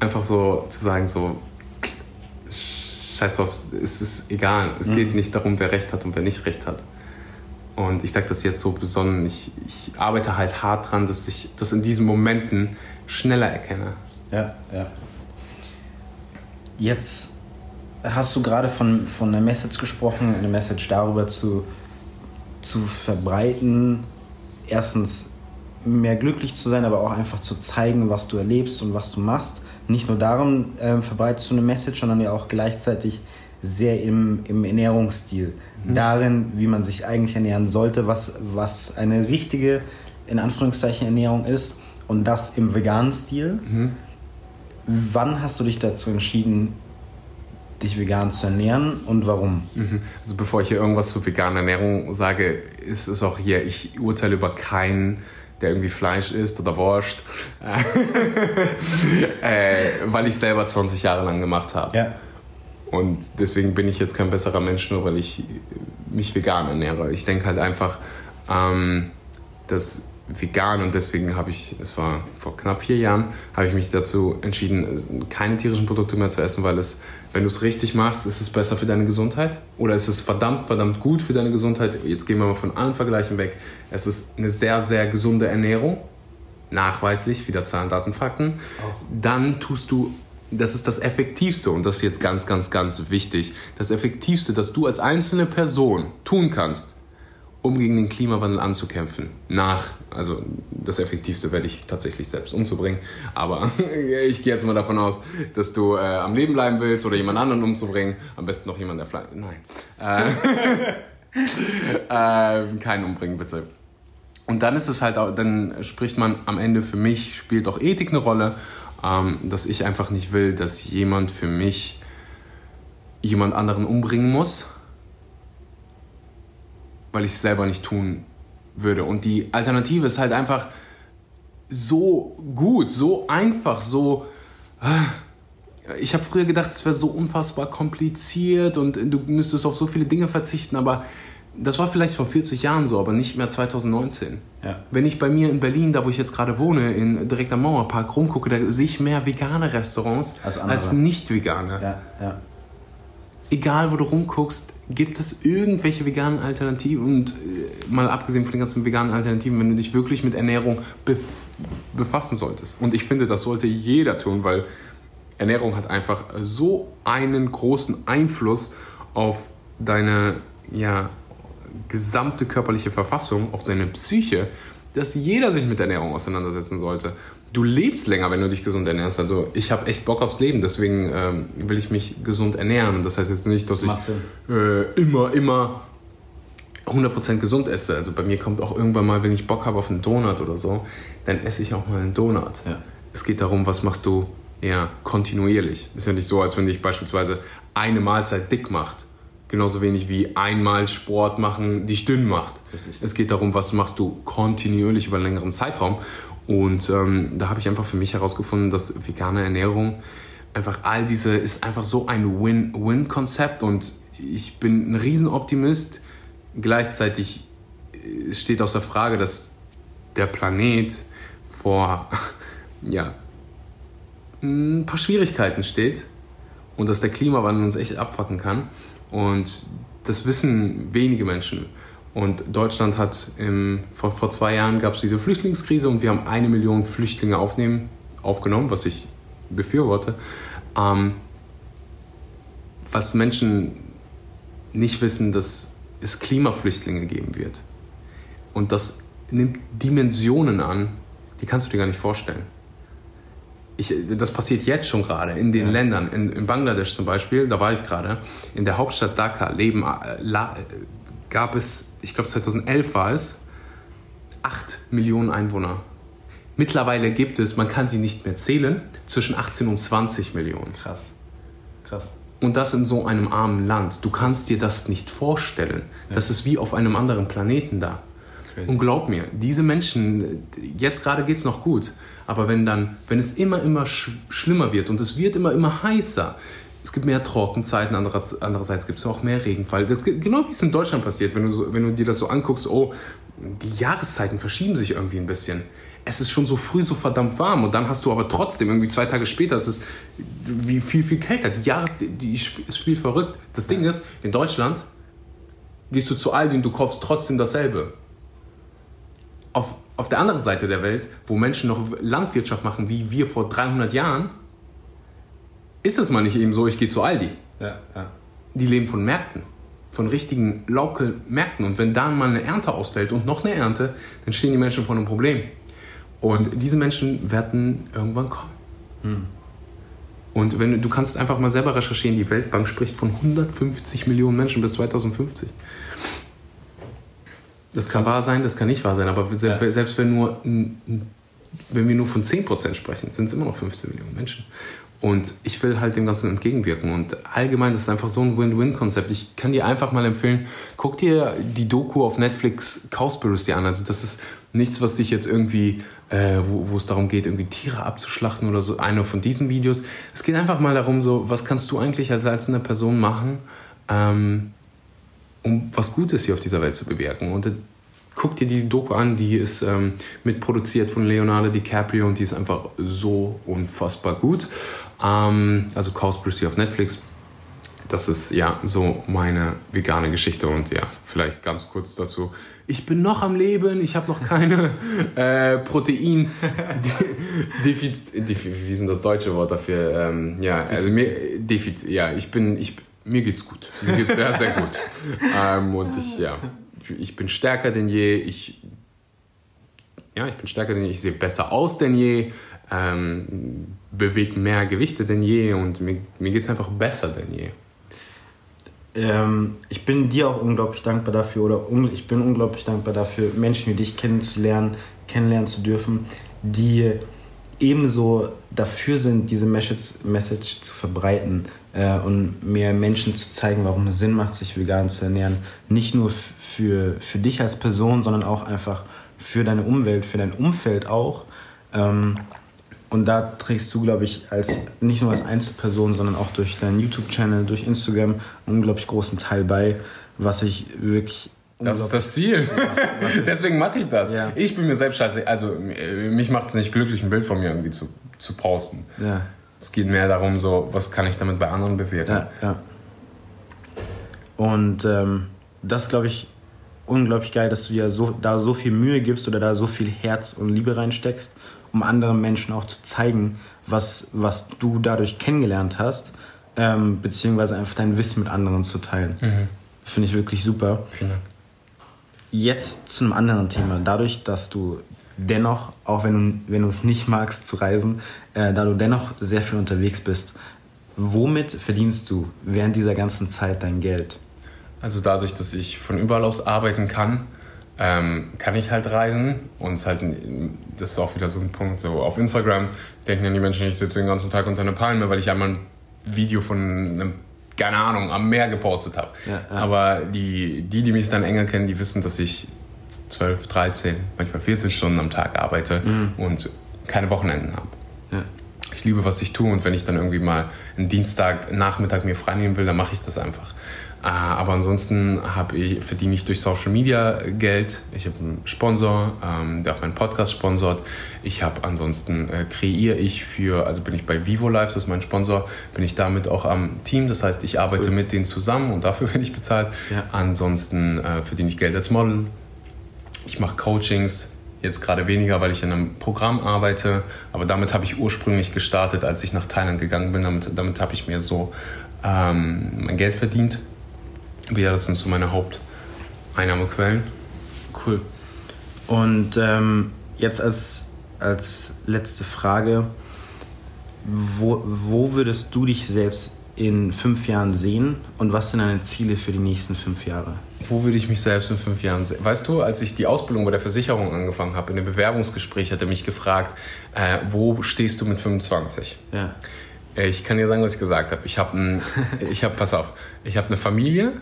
Einfach so zu sagen, so, scheiß drauf, es ist egal. Es mhm. geht nicht darum, wer Recht hat und wer nicht Recht hat. Und ich sage das jetzt so besonnen, ich, ich arbeite halt hart dran, dass ich das in diesen Momenten schneller erkenne. Ja, ja. Jetzt hast du gerade von, von einer Message gesprochen, eine Message darüber zu, zu verbreiten, erstens mehr glücklich zu sein, aber auch einfach zu zeigen, was du erlebst und was du machst. Nicht nur darum äh, verbreitest du eine Message, sondern ja auch gleichzeitig sehr im, im Ernährungsstil. Mhm. Darin, wie man sich eigentlich ernähren sollte, was, was eine richtige, in Anführungszeichen, Ernährung ist und das im veganen Stil. Mhm. Wann hast du dich dazu entschieden, dich vegan zu ernähren und warum? Mhm. Also bevor ich hier irgendwas zu veganer Ernährung sage, ist es auch hier, ich urteile über keinen, der irgendwie Fleisch isst oder Wurst, äh, weil ich selber 20 Jahre lang gemacht habe. Ja. Und deswegen bin ich jetzt kein besserer Mensch, nur weil ich mich vegan ernähre. Ich denke halt einfach, ähm, dass vegan und deswegen habe ich, es war vor knapp vier Jahren, habe ich mich dazu entschieden, keine tierischen Produkte mehr zu essen, weil es, wenn du es richtig machst, ist es besser für deine Gesundheit oder ist es verdammt, verdammt gut für deine Gesundheit. Jetzt gehen wir mal von allen Vergleichen weg. Es ist eine sehr, sehr gesunde Ernährung, nachweislich, wieder Zahlen, Daten, Fakten. Dann tust du das ist das Effektivste und das ist jetzt ganz, ganz, ganz wichtig. Das Effektivste, das du als einzelne Person tun kannst, um gegen den Klimawandel anzukämpfen. Nach, also das Effektivste werde ich tatsächlich selbst umzubringen. Aber ich gehe jetzt mal davon aus, dass du äh, am Leben bleiben willst oder jemand anderen umzubringen. Am besten noch jemand, der Fleisch. Nein. Äh, äh, keinen umbringen, bitte. Und dann ist es halt auch, dann spricht man am Ende für mich, spielt auch Ethik eine Rolle, ähm, dass ich einfach nicht will, dass jemand für mich jemand anderen umbringen muss weil ich es selber nicht tun würde. Und die Alternative ist halt einfach so gut, so einfach, so... Äh, ich habe früher gedacht, es wäre so unfassbar kompliziert und du müsstest auf so viele Dinge verzichten, aber das war vielleicht vor 40 Jahren so, aber nicht mehr 2019. Ja. Wenn ich bei mir in Berlin, da wo ich jetzt gerade wohne, in, direkt am Mauerpark rumgucke, da sehe ich mehr vegane Restaurants als, als nicht vegane. Ja, ja. Egal, wo du rumguckst, Gibt es irgendwelche veganen Alternativen? Und äh, mal abgesehen von den ganzen veganen Alternativen, wenn du dich wirklich mit Ernährung bef befassen solltest. Und ich finde, das sollte jeder tun, weil Ernährung hat einfach so einen großen Einfluss auf deine ja, gesamte körperliche Verfassung, auf deine Psyche, dass jeder sich mit Ernährung auseinandersetzen sollte du lebst länger, wenn du dich gesund ernährst. Also ich habe echt Bock aufs Leben, deswegen ähm, will ich mich gesund ernähren. Das heißt jetzt nicht, dass ich äh, immer, immer 100% gesund esse. Also bei mir kommt auch irgendwann mal, wenn ich Bock habe auf einen Donut oder so, dann esse ich auch mal einen Donut. Ja. Es geht darum, was machst du eher kontinuierlich. Ist ja nicht so, als wenn dich beispielsweise eine Mahlzeit dick macht. Genauso wenig wie einmal Sport machen dich dünn macht. Richtig. Es geht darum, was machst du kontinuierlich über einen längeren Zeitraum. Und ähm, da habe ich einfach für mich herausgefunden, dass vegane Ernährung einfach all diese ist einfach so ein Win-Win-Konzept und ich bin ein Riesenoptimist. Gleichzeitig äh, steht außer Frage, dass der Planet vor ja, ein paar Schwierigkeiten steht und dass der Klimawandel uns echt abfacken kann. Und das wissen wenige Menschen. Und Deutschland hat im, vor, vor zwei Jahren gab es diese Flüchtlingskrise und wir haben eine Million Flüchtlinge aufnehmen, aufgenommen, was ich befürworte. Ähm, was Menschen nicht wissen, dass es Klimaflüchtlinge geben wird. Und das nimmt Dimensionen an, die kannst du dir gar nicht vorstellen. Ich, das passiert jetzt schon gerade in den ja. Ländern. In, in, Bangladesch zum Beispiel, da war ich gerade, in der Hauptstadt Dhaka leben, äh, la, gab es, ich glaube 2011 war es, 8 Millionen Einwohner. Mittlerweile gibt es, man kann sie nicht mehr zählen, zwischen 18 und 20 Millionen. Krass. Krass. Und das in so einem armen Land. Du kannst dir das nicht vorstellen. Ja. Das ist wie auf einem anderen Planeten da. Crazy. Und glaub mir, diese Menschen, jetzt gerade geht es noch gut, aber wenn dann, wenn es immer, immer sch schlimmer wird und es wird immer, immer heißer, es gibt mehr Trockenzeiten, andererseits gibt es auch mehr Regenfall. Das, genau wie es in Deutschland passiert, wenn du, so, wenn du dir das so anguckst, oh, die Jahreszeiten verschieben sich irgendwie ein bisschen. Es ist schon so früh so verdammt warm und dann hast du aber trotzdem irgendwie zwei Tage später, es ist wie viel, viel kälter. Die Jahres, die spielt verrückt. Das Ding ist, in Deutschland gehst du zu Aldi und du kaufst trotzdem dasselbe. Auf, auf der anderen Seite der Welt, wo Menschen noch Landwirtschaft machen, wie wir vor 300 Jahren, ist es mal nicht eben so, ich gehe zu Aldi. Ja, ja. Die leben von Märkten, von richtigen Local Märkten. Und wenn da mal eine Ernte ausfällt und noch eine Ernte, dann stehen die Menschen vor einem Problem. Und diese Menschen werden irgendwann kommen. Hm. Und wenn du kannst einfach mal selber recherchieren, die Weltbank spricht von 150 Millionen Menschen bis 2050. Das kann wahr sein, das kann nicht wahr sein, aber ja. selbst wenn, nur, wenn wir nur von 10% sprechen, sind es immer noch 15 Millionen Menschen. Und ich will halt dem Ganzen entgegenwirken. Und allgemein, das ist einfach so ein Win-Win-Konzept. Ich kann dir einfach mal empfehlen, guck dir die Doku auf Netflix Cowspiracy an. Also das ist nichts, was dich jetzt irgendwie, äh, wo, wo, es darum geht, irgendwie Tiere abzuschlachten oder so, einer von diesen Videos. Es geht einfach mal darum, so, was kannst du eigentlich als einzelne Person machen, ähm, um was Gutes hier auf dieser Welt zu bewirken. Und guck dir die Doku an, die ist ähm, mitproduziert von Leonardo DiCaprio und die ist einfach so unfassbar gut. Ähm, also Cowspiracy auf Netflix. Das ist ja so meine vegane Geschichte und ja, vielleicht ganz kurz dazu. Ich bin noch am Leben, ich habe noch keine äh, Protein. wie ist denn das deutsche Wort dafür? Ähm, ja, also mir, Defizit, ja, ich bin, ich, mir geht's gut. Mir geht's sehr, sehr gut. ähm, und ich, ja, ich bin stärker denn je. Ich, ja, ich bin stärker denn je. Ich sehe besser aus denn je ähm, bewegt mehr Gewichte denn je und mir, mir geht es einfach besser denn je. Ähm, ich bin dir auch unglaublich dankbar dafür oder ich bin unglaublich dankbar dafür, Menschen wie dich kennenzulernen, kennenlernen zu dürfen, die ebenso dafür sind, diese Message, Message zu verbreiten äh, und mehr Menschen zu zeigen, warum es Sinn macht, sich vegan zu ernähren. Nicht nur für, für dich als Person, sondern auch einfach für deine Umwelt, für dein Umfeld auch. Ähm, und da trägst du, glaube ich, als nicht nur als Einzelperson, sondern auch durch deinen YouTube-Channel, durch Instagram einen unglaublich großen Teil bei, was ich wirklich. Das ist das Ziel. Deswegen mache ich das. Ja. Ich bin mir selbst scheiße. Also mich macht es nicht glücklich, ein Bild von mir irgendwie zu, zu posten. Ja. Es geht mehr darum, so, was kann ich damit bei anderen bewirken. Ja, ja. Und ähm, das glaube ich unglaublich geil, dass du dir so, da so viel Mühe gibst oder da so viel Herz und Liebe reinsteckst um anderen Menschen auch zu zeigen, was, was du dadurch kennengelernt hast, ähm, beziehungsweise einfach dein Wissen mit anderen zu teilen. Mhm. Finde ich wirklich super. Vielen Dank. Jetzt zu einem anderen Thema. Dadurch, dass du dennoch, auch wenn du, wenn du es nicht magst zu reisen, äh, da du dennoch sehr viel unterwegs bist, womit verdienst du während dieser ganzen Zeit dein Geld? Also dadurch, dass ich von überall aus arbeiten kann, ähm, kann ich halt reisen. Und halt, das ist auch wieder so ein Punkt. So auf Instagram denken ja die Menschen, ich sitze den ganzen Tag unter einer Palme, weil ich einmal ein Video von einem, keine Ahnung, am Meer gepostet habe. Ja, ja. Aber die, die, die mich dann enger kennen, die wissen, dass ich 12, 13, manchmal 14 Stunden am Tag arbeite mhm. und keine Wochenenden habe. Ja. Ich liebe, was ich tue und wenn ich dann irgendwie mal einen Dienstag Nachmittag mir freinehmen will, dann mache ich das einfach. Ah, aber ansonsten ich, verdiene ich durch Social Media Geld. Ich habe einen Sponsor, ähm, der auch meinen Podcast sponsort. Ich habe ansonsten äh, kreiere ich für, also bin ich bei Vivo Life, das ist mein Sponsor, bin ich damit auch am Team. Das heißt, ich arbeite cool. mit denen zusammen und dafür werde ich bezahlt. Ja. Ansonsten äh, verdiene ich Geld als Model. Ich mache Coachings, jetzt gerade weniger, weil ich in einem Programm arbeite. Aber damit habe ich ursprünglich gestartet, als ich nach Thailand gegangen bin. Damit, damit habe ich mir so ähm, mein Geld verdient. Ja, das sind so meine Haupteinnahmequellen. Cool. Und ähm, jetzt als, als letzte Frage, wo, wo würdest du dich selbst in fünf Jahren sehen und was sind deine Ziele für die nächsten fünf Jahre? Wo würde ich mich selbst in fünf Jahren sehen? Weißt du, als ich die Ausbildung bei der Versicherung angefangen habe, in dem Bewerbungsgespräch hat er mich gefragt, äh, wo stehst du mit 25? Ja. Ich kann dir sagen, was ich gesagt habe. Ich habe, ich habe, pass auf, ich habe eine Familie,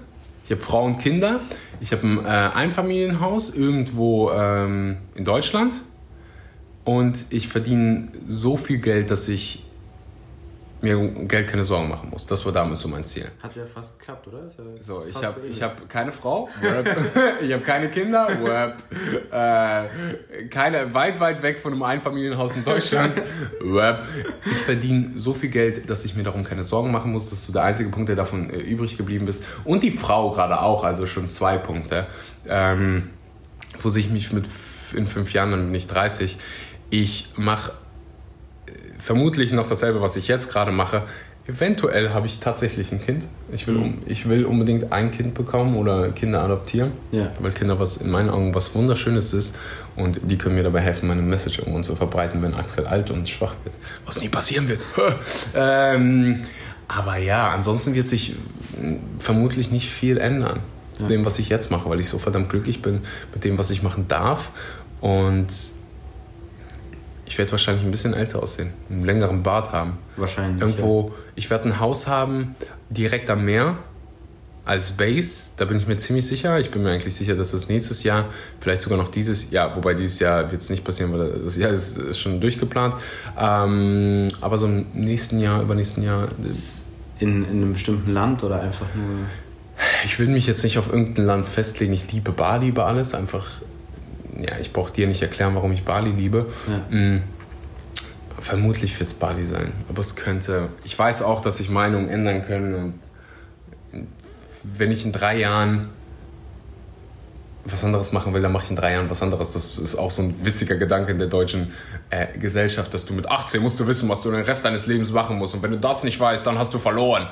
ich habe Frau und Kinder. Ich habe ein äh, Einfamilienhaus irgendwo ähm, in Deutschland. Und ich verdiene so viel Geld, dass ich mir um Geld keine Sorgen machen muss. Das war damals so mein Ziel. Hat ja fast geklappt, oder? Ja so, ich habe ich hab keine Frau, ich habe keine Kinder, äh, keine, weit, weit weg von einem Einfamilienhaus in Deutschland. ich verdiene so viel Geld, dass ich mir darum keine Sorgen machen muss. Das ist so der einzige Punkt, der davon äh, übrig geblieben ist. Und die Frau gerade auch, also schon zwei Punkte. Ähm, wo sich mich mit in fünf Jahren, dann bin ich 30, ich mache vermutlich noch dasselbe, was ich jetzt gerade mache. Eventuell habe ich tatsächlich ein Kind. Ich will, um, ich will unbedingt ein Kind bekommen oder Kinder adoptieren. Ja. Weil Kinder was in meinen Augen was Wunderschönes ist. Und die können mir dabei helfen, meine Message irgendwo zu verbreiten, wenn Axel alt und schwach wird. Was nie passieren wird. ähm, aber ja, ansonsten wird sich vermutlich nicht viel ändern zu ja. dem, was ich jetzt mache, weil ich so verdammt glücklich bin mit dem, was ich machen darf. Und ich werde wahrscheinlich ein bisschen älter aussehen, einen längeren Bart haben. Wahrscheinlich. Irgendwo, ja. ich werde ein Haus haben, direkt am Meer, als Base. Da bin ich mir ziemlich sicher. Ich bin mir eigentlich sicher, dass das nächstes Jahr, vielleicht sogar noch dieses Jahr, wobei dieses Jahr wird es nicht passieren, weil das Jahr ist, ist schon durchgeplant. Ähm, aber so im nächsten Jahr, übernächsten Jahr. In, in einem bestimmten Land oder einfach nur. Ich will mich jetzt nicht auf irgendein Land festlegen. Ich liebe Bali über alles. Einfach ja, ich brauche dir nicht erklären, warum ich Bali liebe. Ja. Mhm. Vermutlich wird es Bali sein. Aber es könnte. Ich weiß auch, dass sich Meinungen ändern können. Und wenn ich in drei Jahren was anderes machen will, dann mache ich in drei Jahren was anderes. Das ist auch so ein witziger Gedanke in der deutschen äh, Gesellschaft, dass du mit 18 musst du wissen, was du den Rest deines Lebens machen musst. Und wenn du das nicht weißt, dann hast du verloren.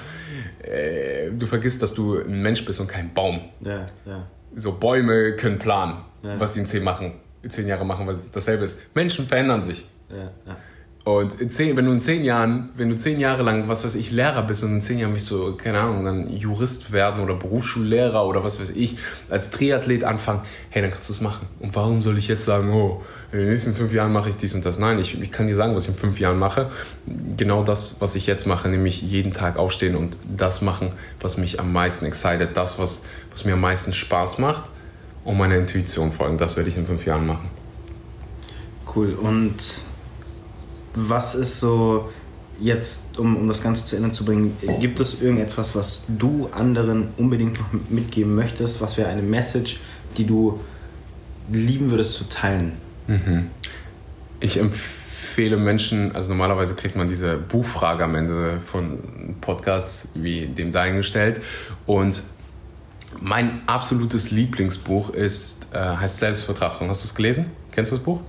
Äh, du vergisst, dass du ein Mensch bist und kein Baum. Ja, ja. So Bäume können planen ja. was die in zehn, machen, in zehn Jahre machen, weil es dasselbe ist. Menschen verändern sich. Ja, ja. Und in zehn, wenn du in zehn Jahren, wenn du zehn Jahre lang, was weiß ich, Lehrer bist und in zehn Jahren willst du, keine Ahnung, dann Jurist werden oder Berufsschullehrer oder was weiß ich, als Triathlet anfangen, hey, dann kannst du es machen. Und warum soll ich jetzt sagen, oh, in den nächsten fünf Jahren mache ich dies und das? Nein, ich, ich kann dir sagen, was ich in fünf Jahren mache. Genau das, was ich jetzt mache, nämlich jeden Tag aufstehen und das machen, was mich am meisten excited, das, was, was mir am meisten Spaß macht und meiner Intuition folgen. Das werde ich in fünf Jahren machen. Cool. Und was ist so jetzt, um, um das Ganze zu Ende zu bringen, gibt es irgendetwas, was du anderen unbedingt noch mitgeben möchtest? Was wäre eine Message, die du lieben würdest zu teilen? Mhm. Ich empfehle Menschen, also normalerweise kriegt man diese Buchfrage am Ende von Podcasts wie dem Dein gestellt und mein absolutes Lieblingsbuch ist, äh, heißt Selbstbetrachtung. Hast du es gelesen? Kennst du das Buch?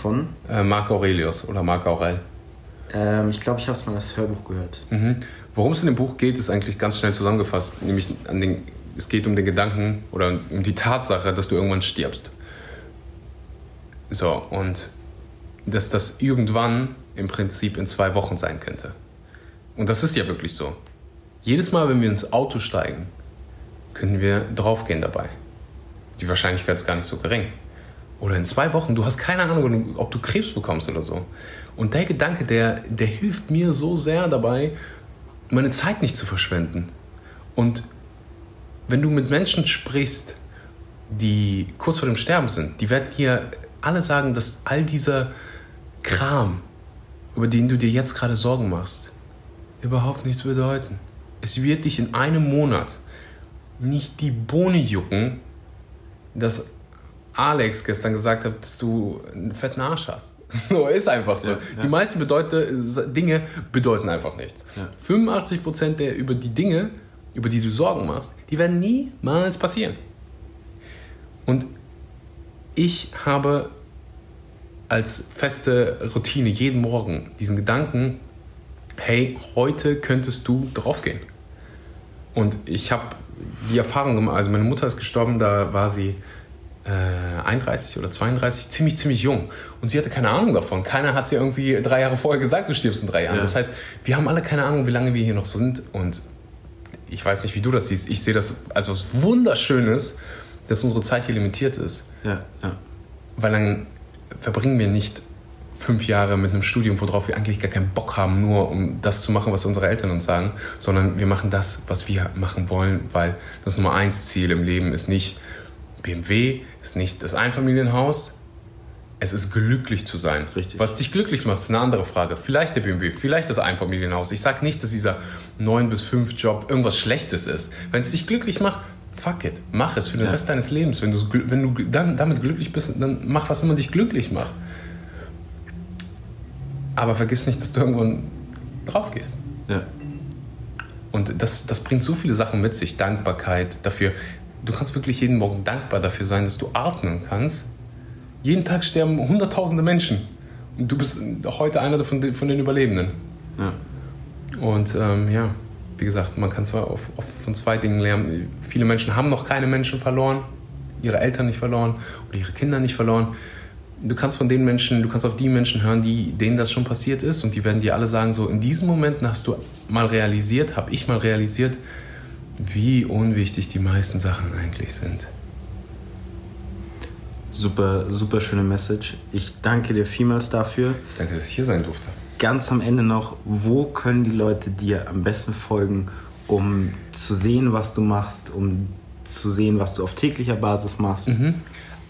Von? Äh, Marc Aurelius oder Marc Aurel. Ähm, ich glaube, ich habe es mal als Hörbuch gehört. Mhm. Worum es in dem Buch geht, ist eigentlich ganz schnell zusammengefasst. Nämlich an den, es geht um den Gedanken oder um die Tatsache, dass du irgendwann stirbst. So, und dass das irgendwann im Prinzip in zwei Wochen sein könnte. Und das ist ja wirklich so. Jedes Mal, wenn wir ins Auto steigen, können wir draufgehen dabei. Die Wahrscheinlichkeit ist gar nicht so gering. Oder in zwei Wochen, du hast keine Ahnung, ob du Krebs bekommst oder so. Und der Gedanke, der, der hilft mir so sehr dabei, meine Zeit nicht zu verschwenden. Und wenn du mit Menschen sprichst, die kurz vor dem Sterben sind, die werden dir alle sagen, dass all dieser Kram, über den du dir jetzt gerade Sorgen machst, überhaupt nichts bedeuten. Es wird dich in einem Monat nicht die Bohne jucken, dass Alex gestern gesagt hat, dass du einen fetten Arsch hast. So ist einfach so. Ja, ja. Die meisten bedeute, Dinge bedeuten einfach nichts. Ja. 85% der über die Dinge, über die du Sorgen machst, die werden niemals passieren. Und ich habe als feste Routine jeden Morgen diesen Gedanken, hey, heute könntest du draufgehen. Und ich habe die Erfahrung gemacht, also meine Mutter ist gestorben, da war sie äh, 31 oder 32, ziemlich, ziemlich jung. Und sie hatte keine Ahnung davon. Keiner hat sie irgendwie drei Jahre vorher gesagt, du stirbst in drei Jahren. Ja. Das heißt, wir haben alle keine Ahnung, wie lange wir hier noch sind. Und ich weiß nicht, wie du das siehst. Ich sehe das als was Wunderschönes, dass unsere Zeit hier limitiert ist. Ja, ja. Weil dann verbringen wir nicht fünf Jahre mit einem Studium, worauf wir eigentlich gar keinen Bock haben, nur um das zu machen, was unsere Eltern uns sagen, sondern wir machen das, was wir machen wollen, weil das Nummer eins Ziel im Leben ist nicht BMW, ist nicht das Einfamilienhaus, Es ist glücklich zu sein. Richtig. Was dich glücklich macht, ist eine andere Frage. Vielleicht der BMW, vielleicht das Einfamilienhaus. Ich sage nicht, dass dieser 9 bis 5 Job irgendwas Schlechtes ist. Wenn es dich glücklich macht, fuck it. Mach es für den Ja. Rest deines Lebens. Wenn, wenn du dann damit glücklich bist, dann mach, was immer dich glücklich macht. Aber vergiss nicht, dass du irgendwann drauf gehst. Ja. Und das, das bringt so viele Sachen mit sich. Dankbarkeit dafür. Du kannst wirklich jeden Morgen dankbar dafür sein, dass du atmen kannst. Jeden Tag sterben hunderttausende Menschen. Und du bist heute einer von den, von den Überlebenden. ja. Und ähm, ja, wie gesagt, man kann zwar auf, auf von zwei Dingen lernen. Viele Menschen haben noch keine Menschen verloren, ihre Eltern nicht verloren oder ihre Kinder nicht verloren. Du kannst von den Menschen, du kannst auf die Menschen hören, die, denen das schon passiert ist und die werden dir alle sagen, so in diesen Momenten hast du mal realisiert, habe ich mal realisiert, wie unwichtig die meisten Sachen eigentlich sind. Super, super schöne Message. Ich danke dir vielmals dafür. Ich danke, dass ich hier sein durfte. Ganz am Ende noch, wo können die Leute dir am besten folgen, um zu sehen, was du machst, um zu sehen, was du auf täglicher Basis machst? Ah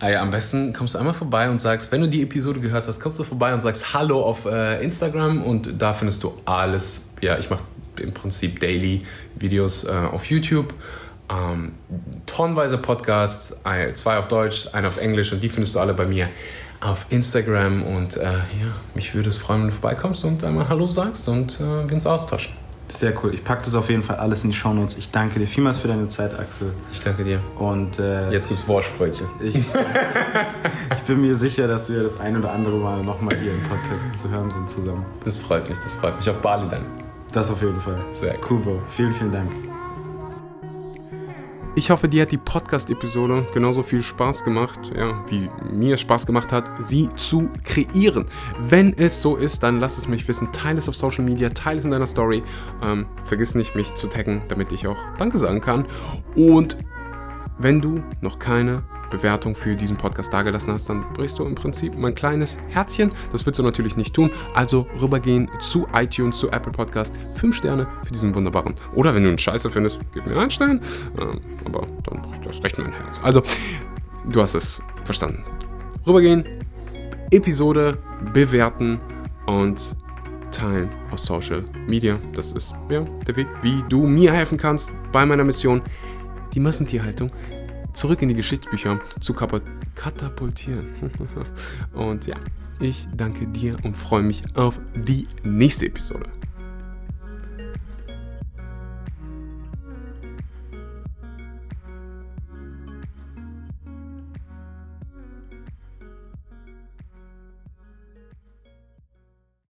ja, am besten kommst du einmal vorbei und sagst, wenn du die Episode gehört hast, kommst du vorbei und sagst Hallo auf äh, Instagram und da findest du alles. Ja, ich mache im Prinzip Daily Videos äh, auf YouTube. Ähm, tonnenweise Podcasts, zwei auf Deutsch, einer auf Englisch und die findest du alle bei mir auf Instagram. Und äh, ja, mich würde es freuen, wenn du vorbeikommst und einmal Hallo sagst und äh, wir uns austauschen. Sehr cool. Ich packe das auf jeden Fall alles in die Shownotes. Ich danke dir vielmals für deine Zeit, Axel. Ich danke dir. Und äh, Jetzt gibt's Wortsprüche. ich, ich bin mir sicher, dass wir das ein oder andere Mal nochmal hier im Podcast zu hören sind zusammen. Das freut mich, das freut mich. Auf Bali dann. Das auf jeden Fall. Sehr cool, Bro. Vielen, vielen Dank. Ich hoffe, dir hat die Podcast-Episode genauso viel Spaß gemacht, ja, wie mir Spaß gemacht hat, sie zu kreieren. Wenn es so ist, dann lass es mich wissen. Teile es auf Social Media, teile es in deiner Story. Ähm, vergiss nicht, mich zu taggen, damit ich auch Danke sagen kann. Und wenn du noch keine Bewertung für diesen Podcast dagelassen hast, dann brichst du im Prinzip mein kleines Herzchen. Das würdest du natürlich nicht tun. Also rübergehen zu iTunes, zu Apple Podcast. Fünf Sterne für diesen wunderbaren. Oder wenn du einen Scheiße findest, gib mir einen Stern. Ähm, aber dann erst recht mein Herz. Also, du hast es verstanden. Rübergehen, Episode bewerten und teilen auf Social Media. Das ist ja der Weg, wie du mir helfen kannst bei meiner Mission, die Massentierhaltung zurück in die Geschichtsbücher zu katapultieren. und ja, ich danke dir und freue mich auf die nächste Episode.